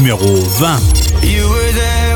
numéro 20.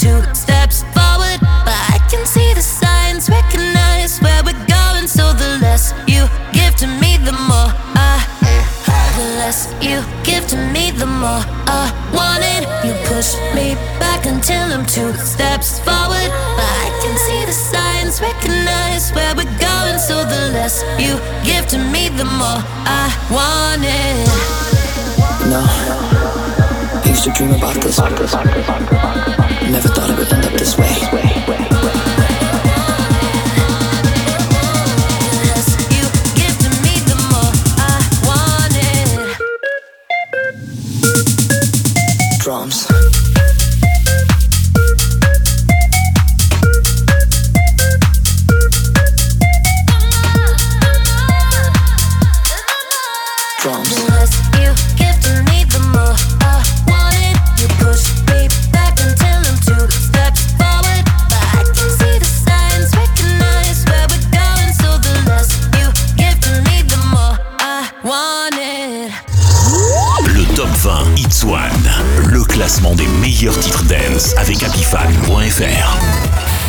two steps forward, but I can see the signs, recognize where we're going. So the less you give to me, the more I. The less you give to me, the more I want it. You push me back until I'm two steps forward, but I can see the signs, recognize where we're going. So the less you give to me, the more I want it. no used to dream about this. Never thought it would end up this way.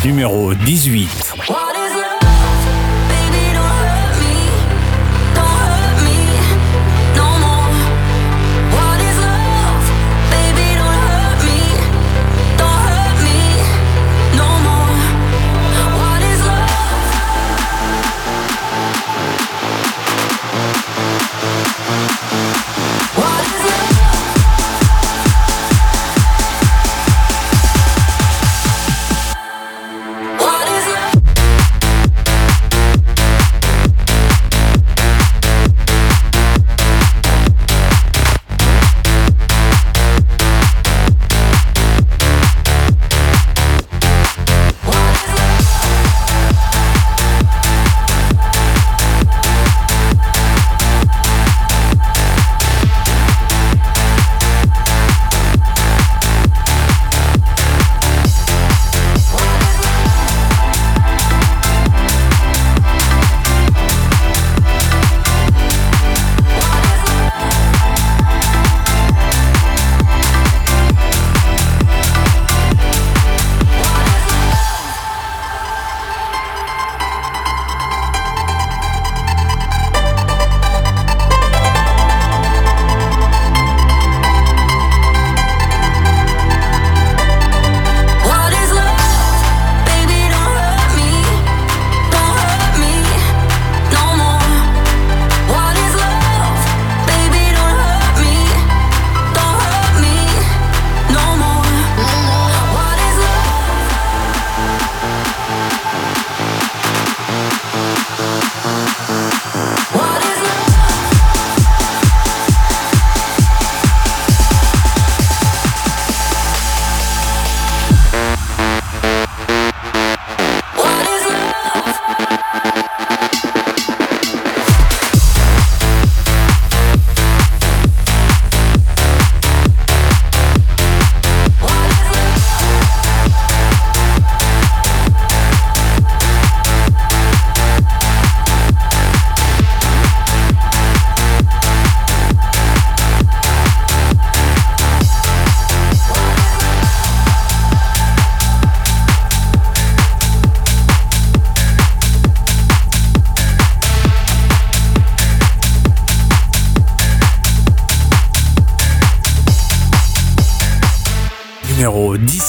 Numéro 18.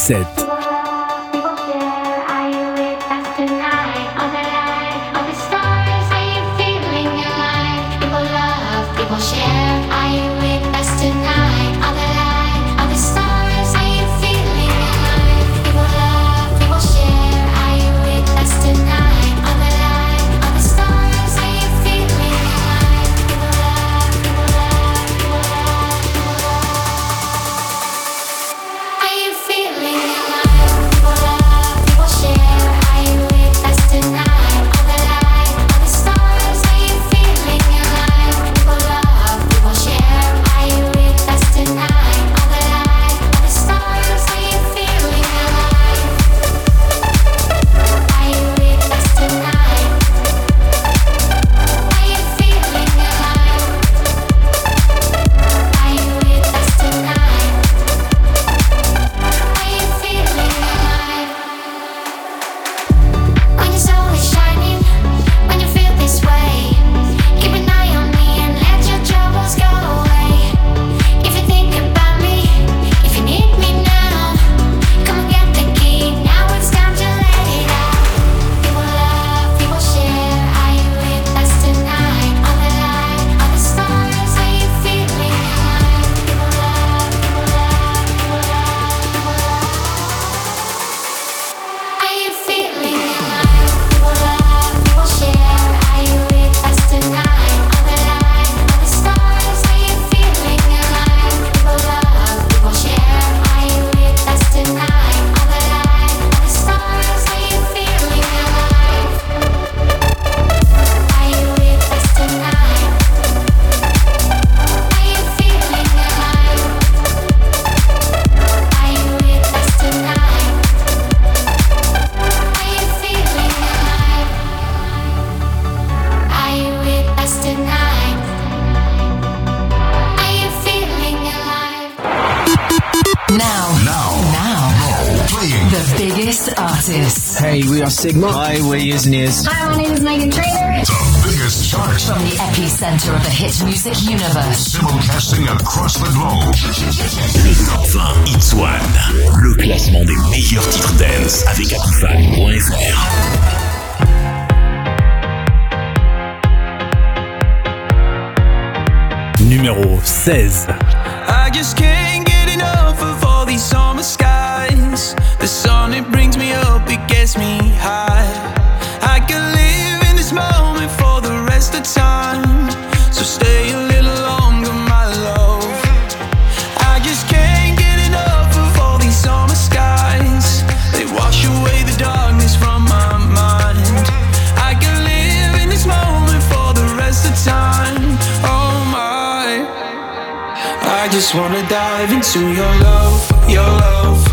7. Sigma. Hi, we're. Hi, my name is Megan Trainor. The biggest chart. From the epicenter of the hit music universe. Simulcasting across the globe. Le top 20 Hits One. Le classement des meilleurs titres dance avec Apifan.fr. Numéro 16. I just can't get enough of all these summer skies. The sun, it brings me up, it gets me high. I can live in this moment for the rest of time. So stay a little longer, my love. I just can't get enough of all these summer skies. They wash away the darkness from my mind. I can live in this moment for the rest of time. Oh my. I just wanna dive into your love, your love.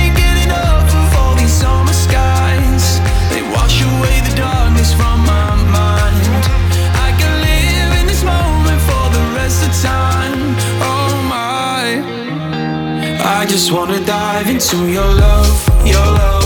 time. Oh my. I just wanna dive into your love, your love.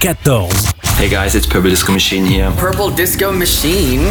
14. Hey guys, it's Purple Disco Machine here. Purple Disco Machine.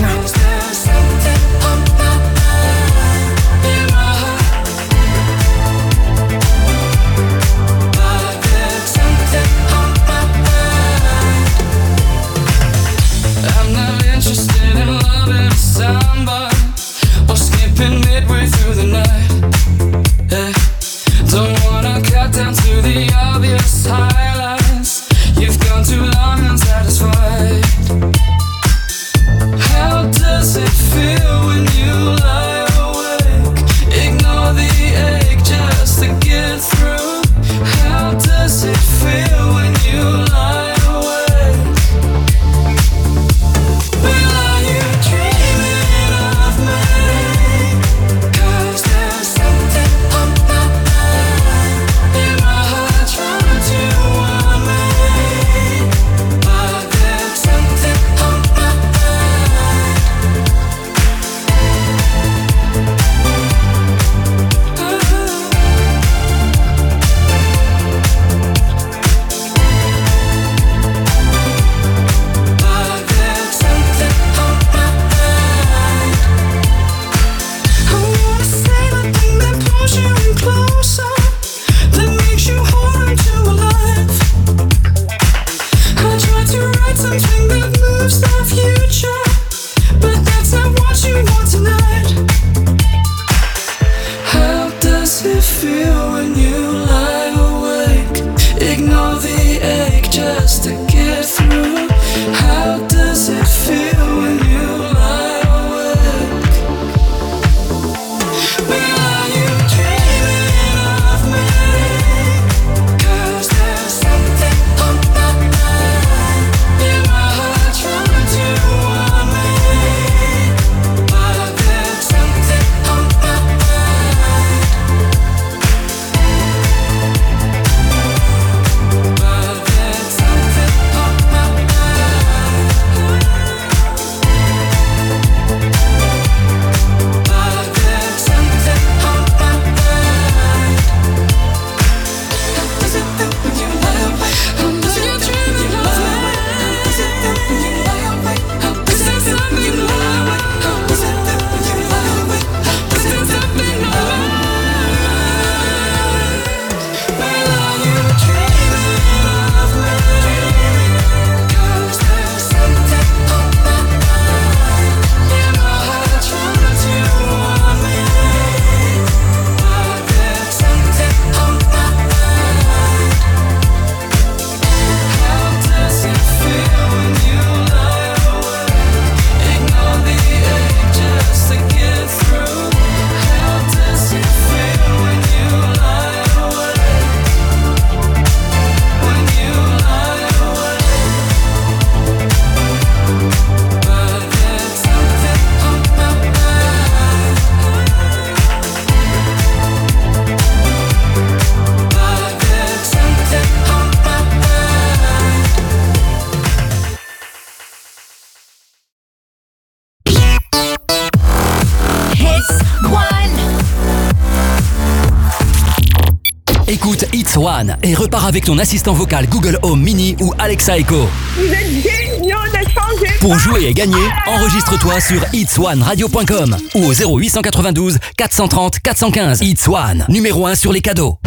Et repars avec ton assistant vocal Google Home Mini ou Alexa Echo. Vous êtes géniaux de Pour jouer et gagner, enregistre-toi sur itswanradio.com ou au 0892 430 415. It's One, numéro 1 sur les cadeaux.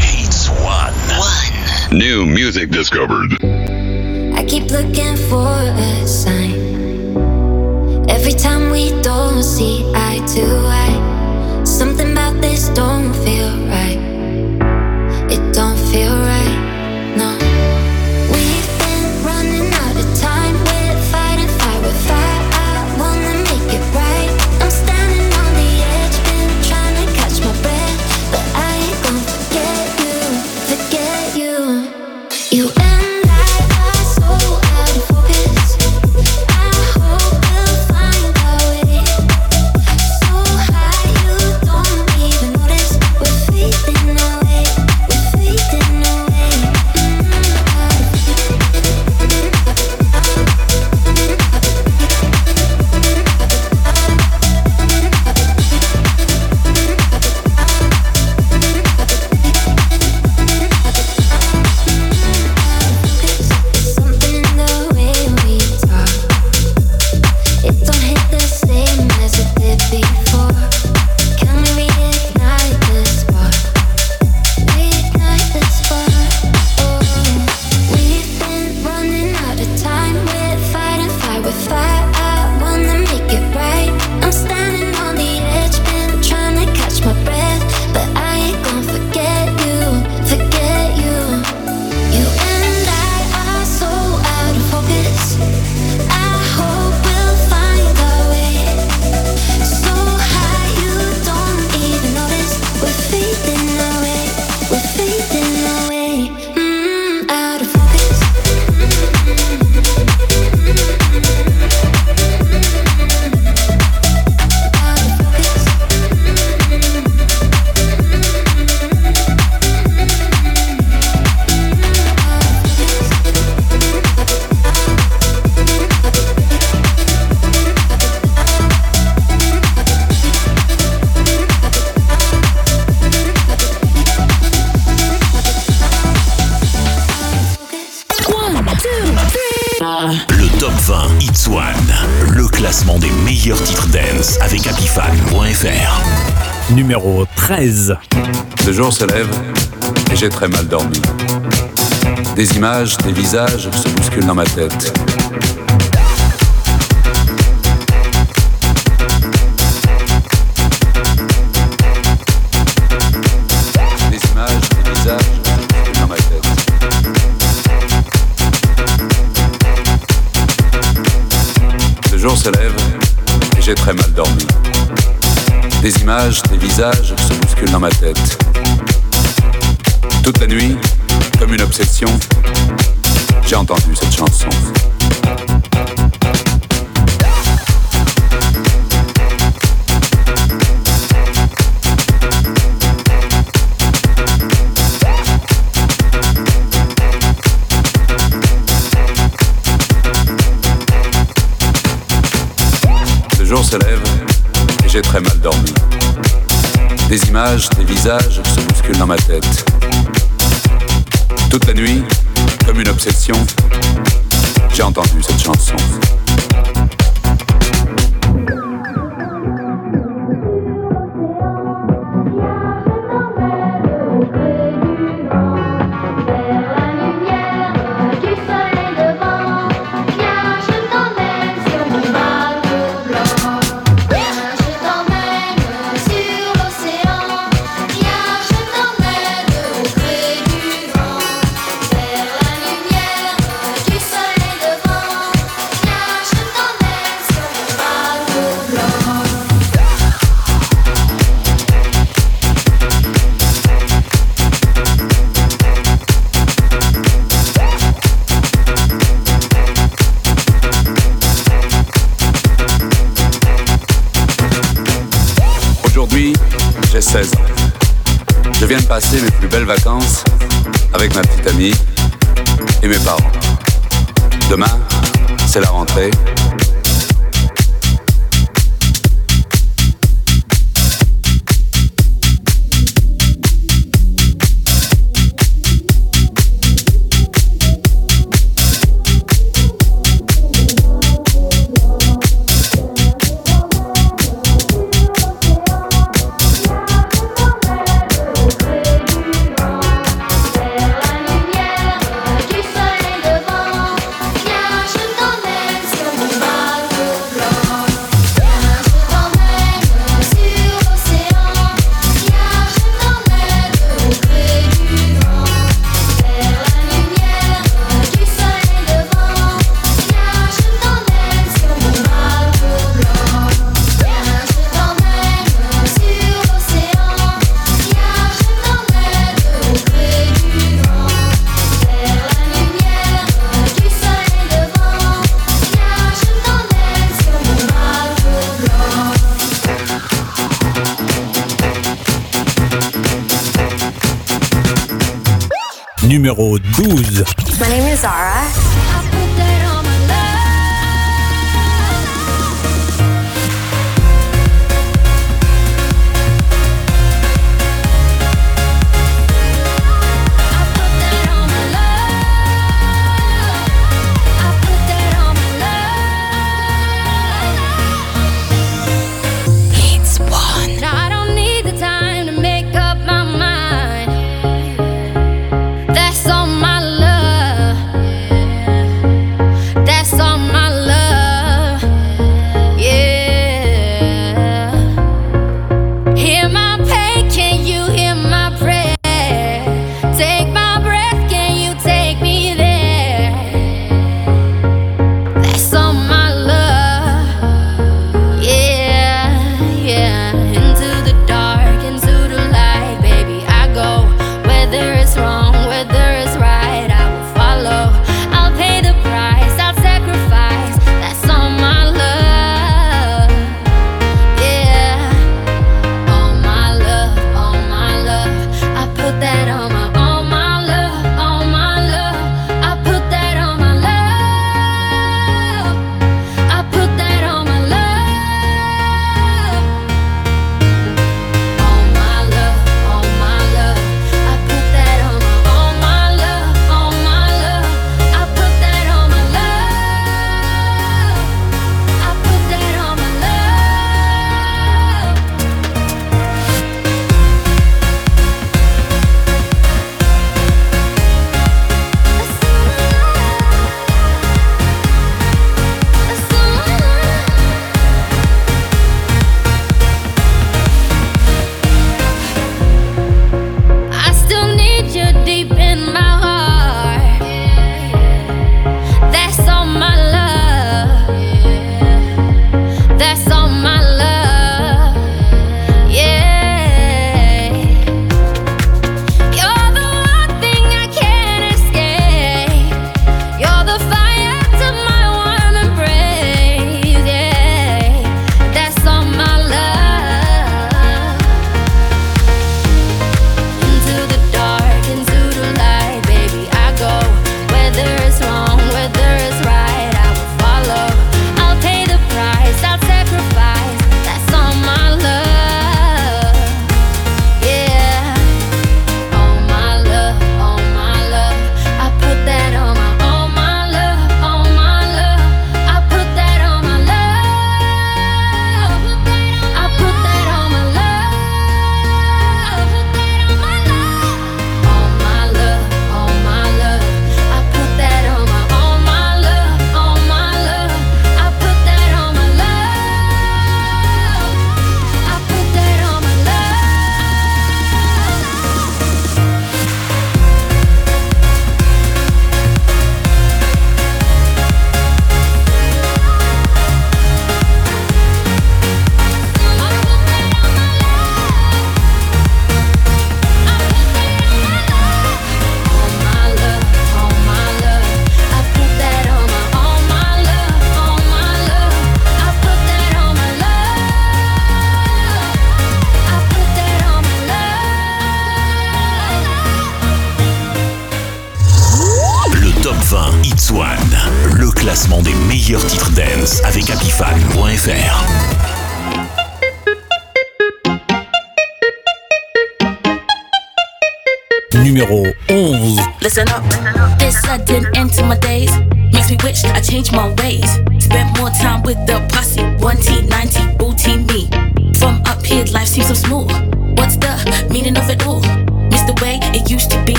It's One. New music discovered. I keep looking for a sign. Every time we don't see eye to eye. This don't feel se lève et j'ai très mal dormi. Des images, des visages se bousculent dans ma tête. Se lève et j'ai très mal dormi. Des images, des visages se bousculent dans ma tête. Toute la nuit, comme une obsession, j'ai entendu cette chanson. Le jour se lève et j'ai très mal dormi. Des images, des visages se bousculent dans ma tête. Toute la nuit, comme une obsession, j'ai entendu cette chanson. Amie et mes parents. Demain, c'est la rentrée.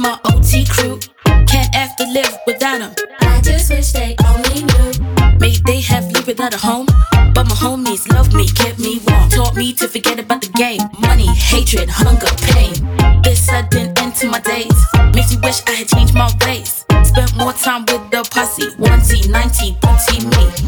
My OT crew. Can't have to live without them. I just wish they only knew. Maybe they have lived without a home. But my homies loved me, kept me warm. Taught me to forget about the game. Money, hatred, hunger, pain. This sudden end to my days. Makes me wish I had changed my ways. Spent more time with the posse. 1T, 90, 30 me.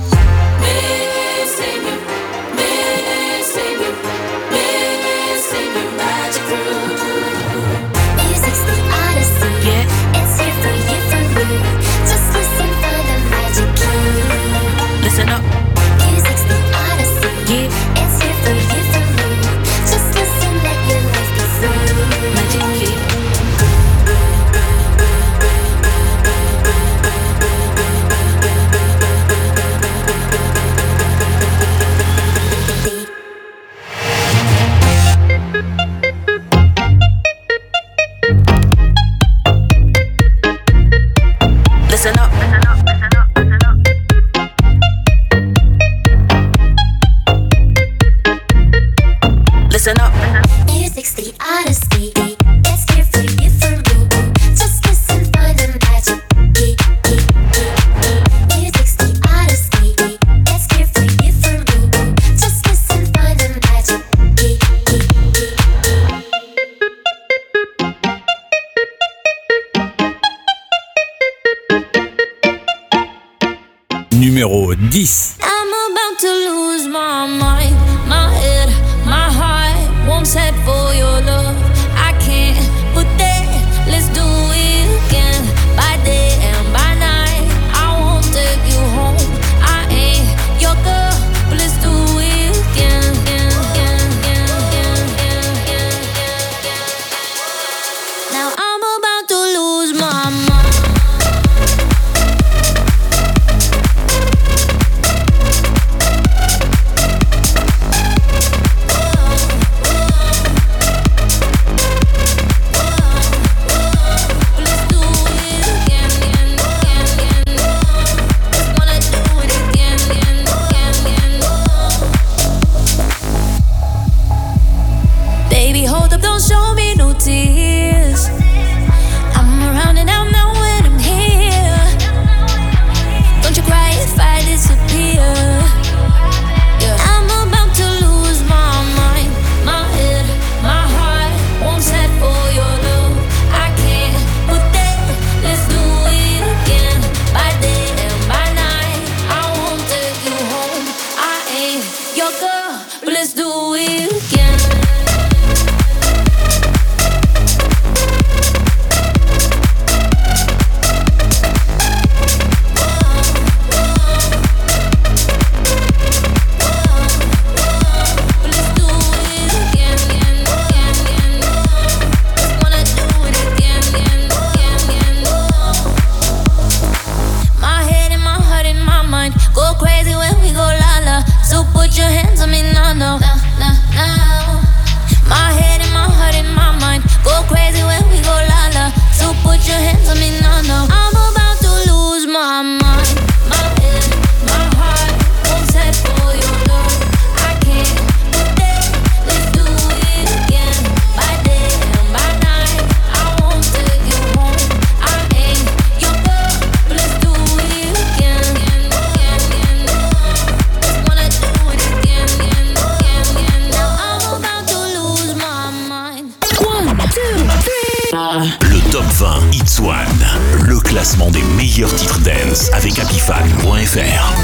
meilleurs titres dance avec happyfan.fr.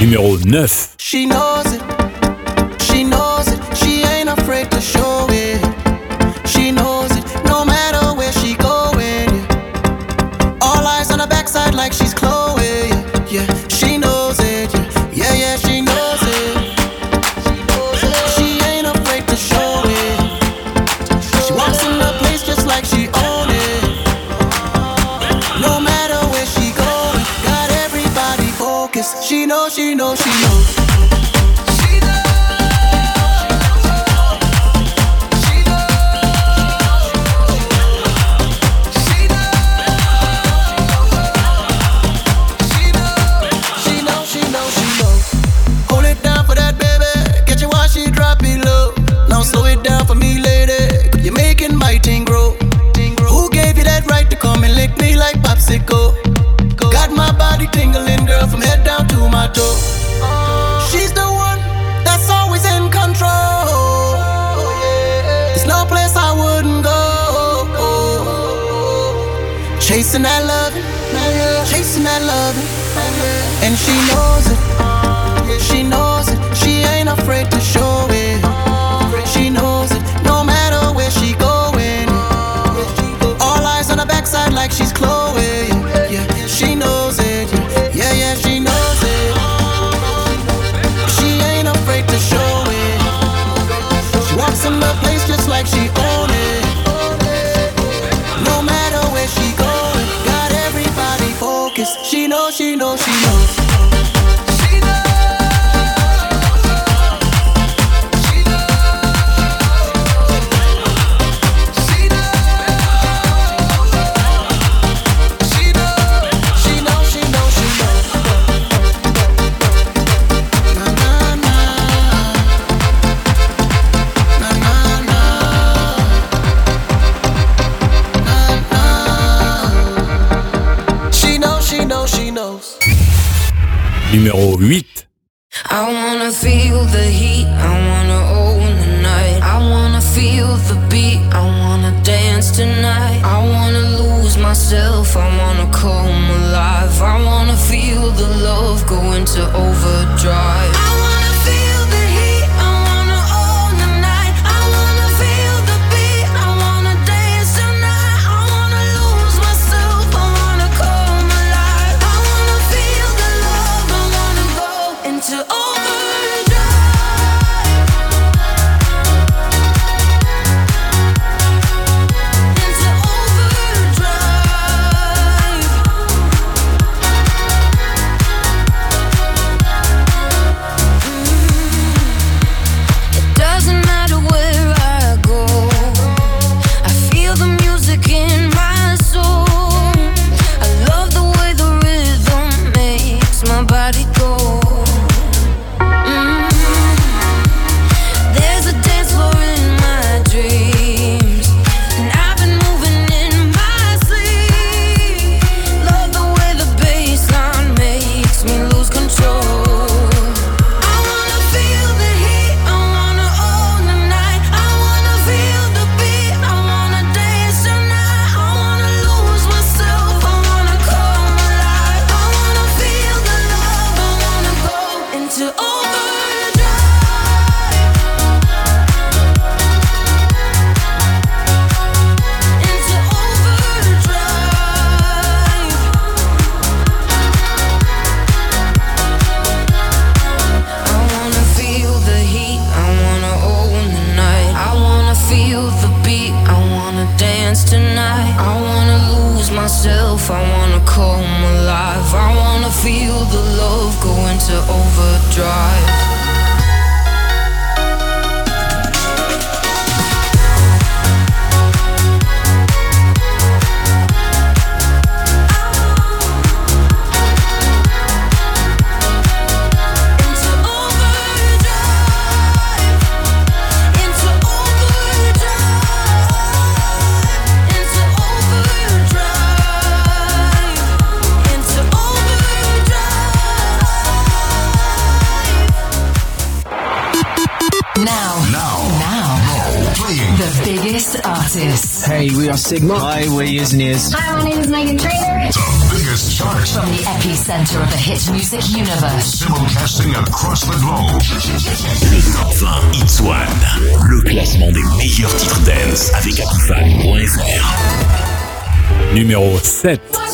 Numéro 9. She knows. like she's close. Today's news. Hi, my name is Megan Trainer. The biggest chart from the epicenter of the hit music universe. Simulcasting across the globe. Le top 20 One, le classement des meilleurs titres dance avec Apifan.fr. Numéro 7.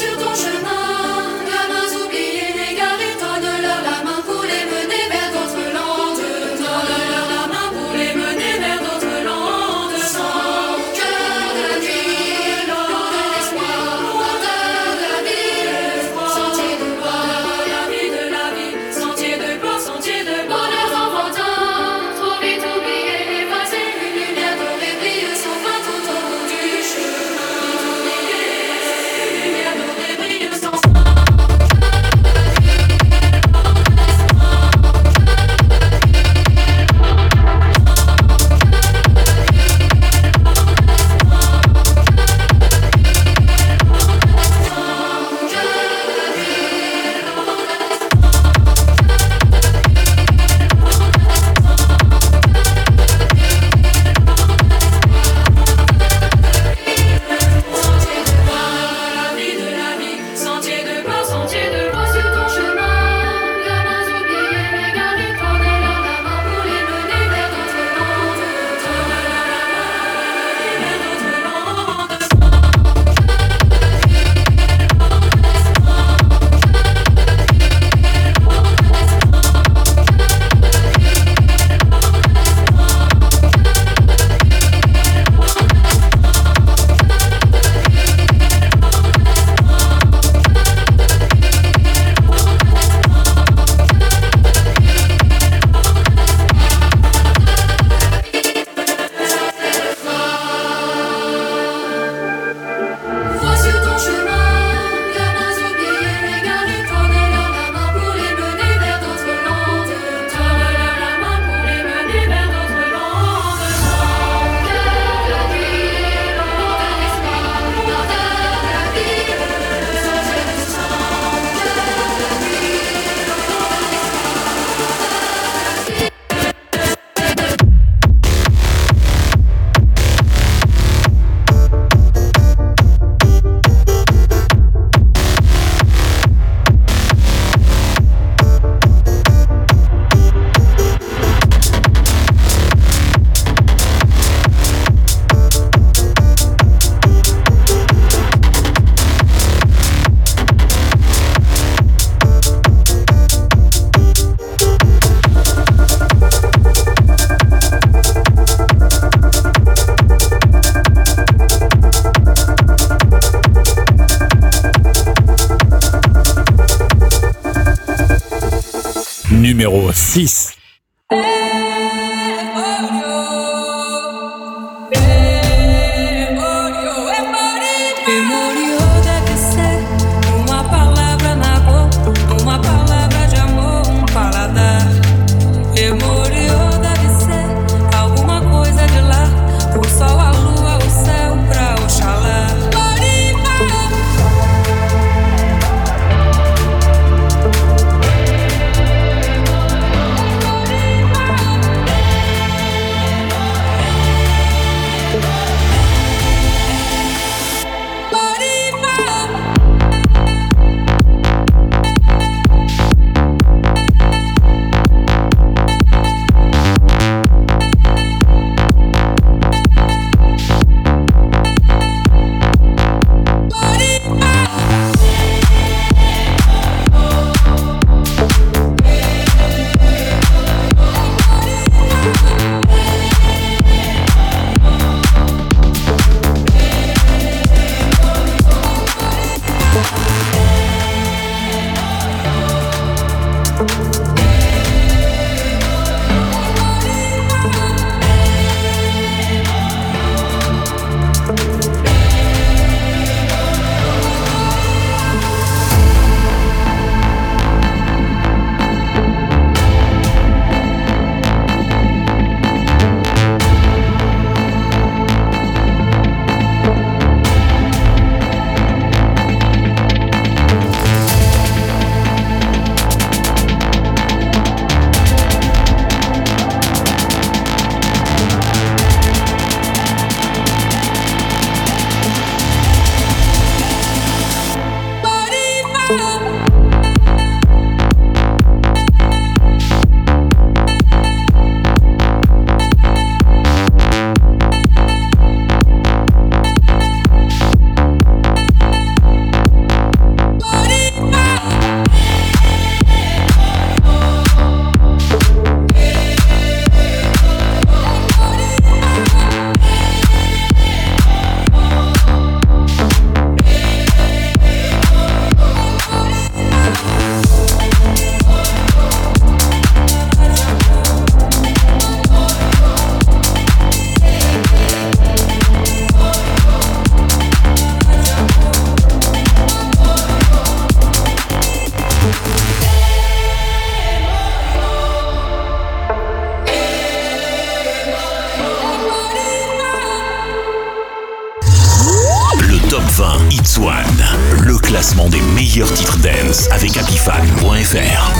Des meilleurs titres dance avec apifan.fr.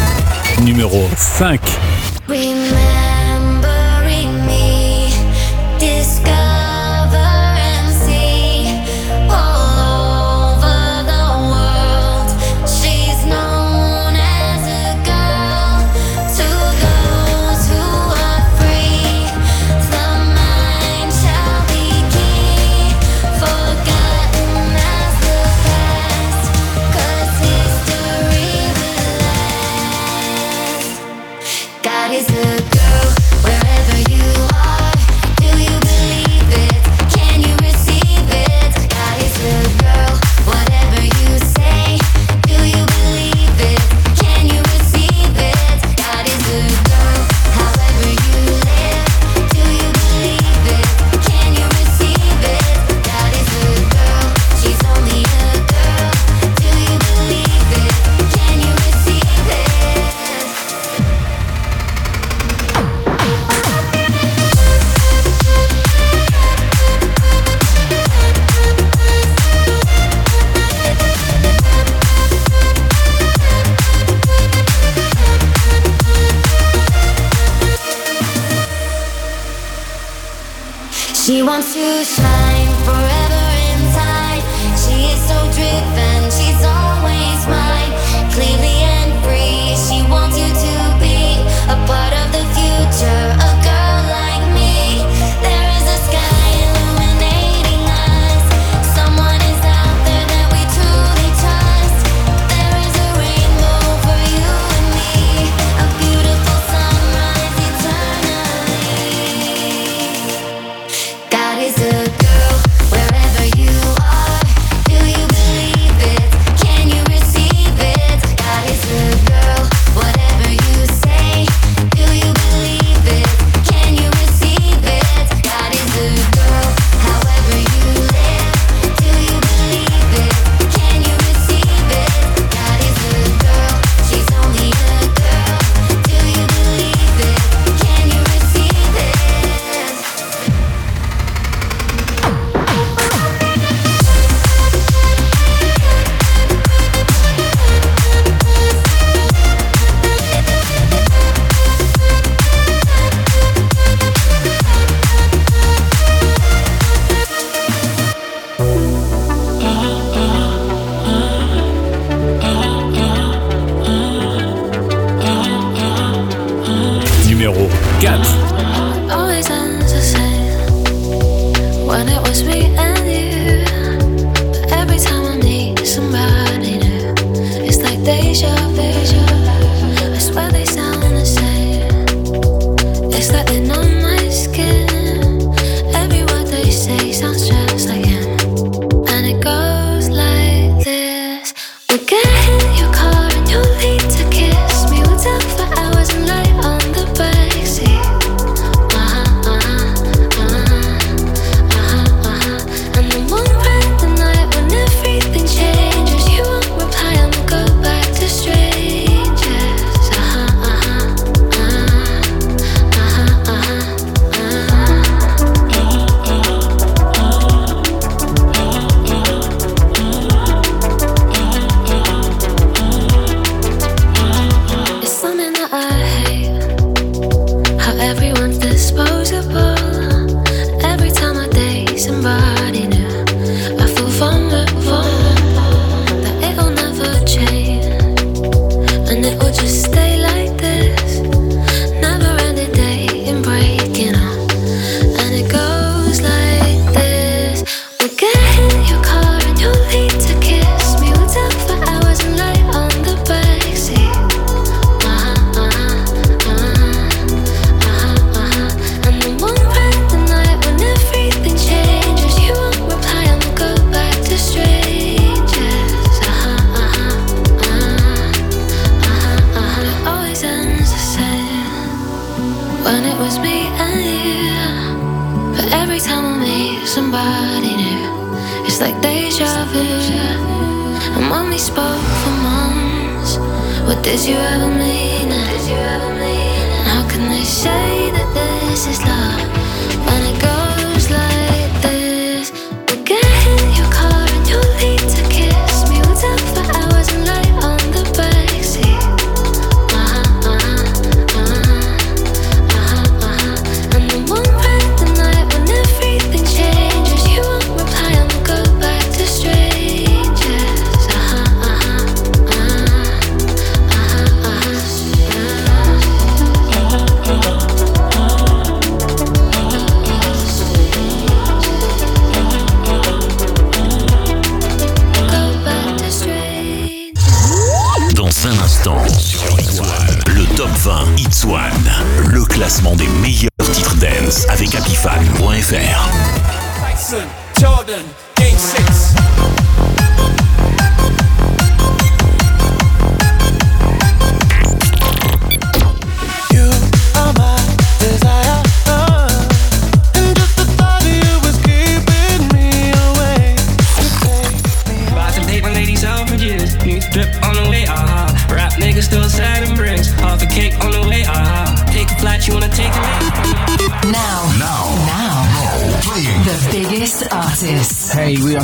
Numéro 5.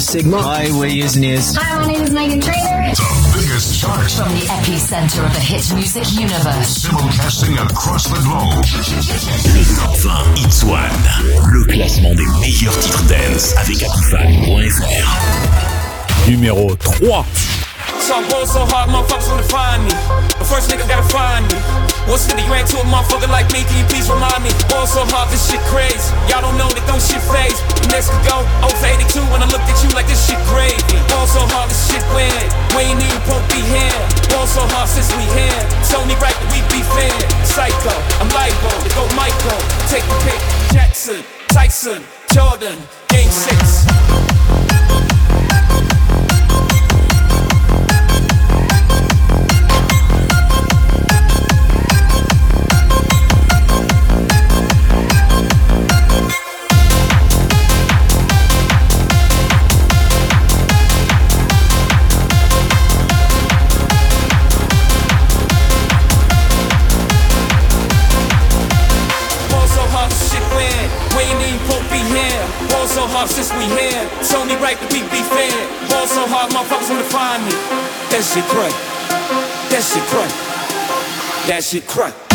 Sigma. Hi, we're Years and Years. Hi, my name is Megan Trainor. The biggest charts. From the epicenter of the hit music universe. Simulcasting across the globe. Le top 20 Hits One, le classement des meilleurs titres dance avec Apifan.fr. Numéro 3. So I'm going so hard, motherfuckers wanna find me. The first nigga gotta find me. What city you ain't to a motherfucker like me? Can you please remind me? Going so hard, this shit crazy. Y'all don't know that don't shit phase. Next could go 0 for 82 when I looked at you like this shit crazy. Going so hard, this shit weird. We ain't even to be here. Going so hard since we here. It's only right that we be fair. Psycho, I'm libo, go Michael. Take the pick. Jackson, Tyson, Jordan, Game 6. So hard since we here. It's only right that we be fair. Ball so hard, my motherfuckers wanna find me. That shit crack. That shit crack. That shit crack.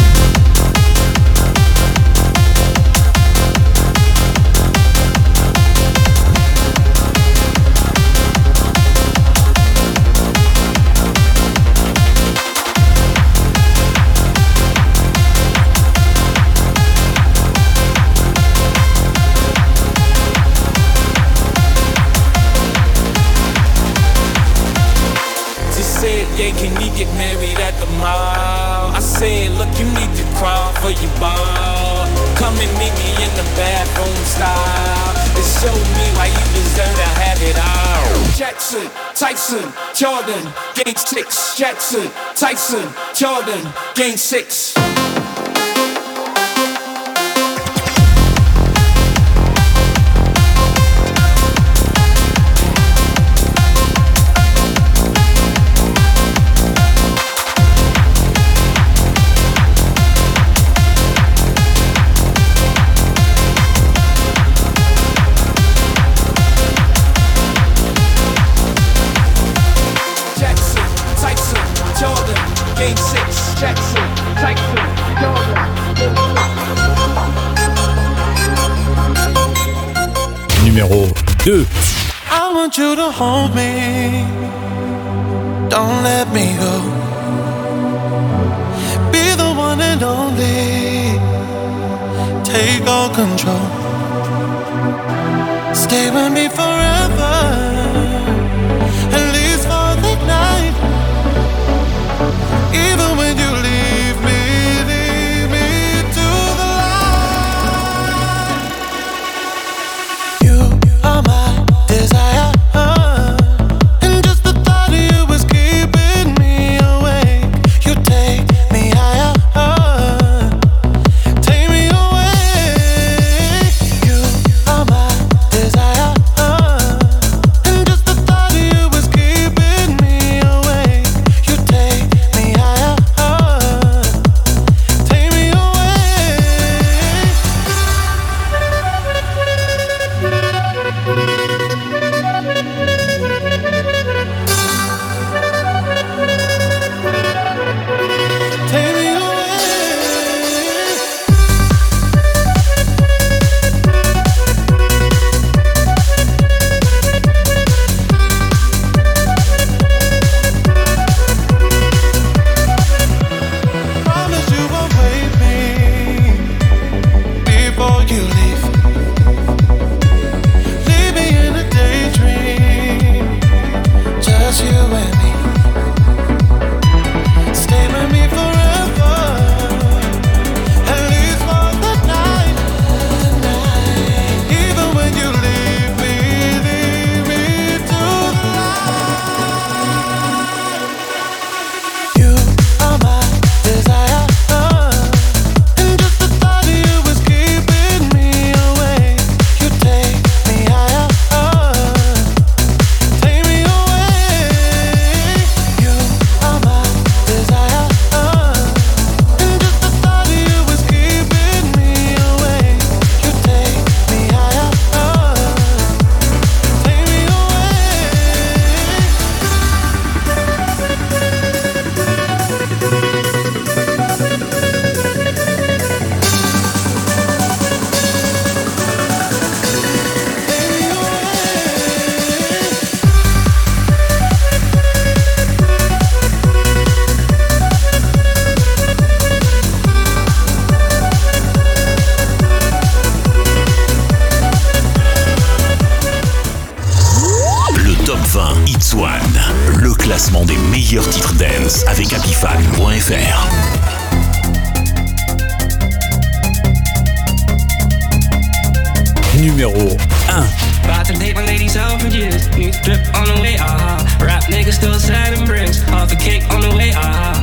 Jordan, game six. 2. I want you to hold me. Don't let me go. Be the one and only. Take all control. Stay with me forever. Avec apifan.fr. Numéro 1. About to take my lady Selfridges. New strip on the way, uh-huh. Rap nigga still sad and bricks. Half a cake on the way, uh-huh.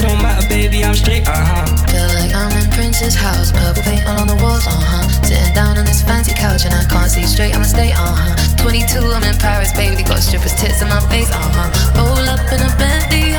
it don't matter, baby, I'm straight, uh-huh. Feel like I'm in Prince's house, purple paint all on the walls, uh-huh. Sitting down on this fancy couch and I can't see straight, I'ma stay, uh-huh. 22, I'm in Paris, baby, got strippers' tits in my face, uh-huh. Roll up in a Bentley,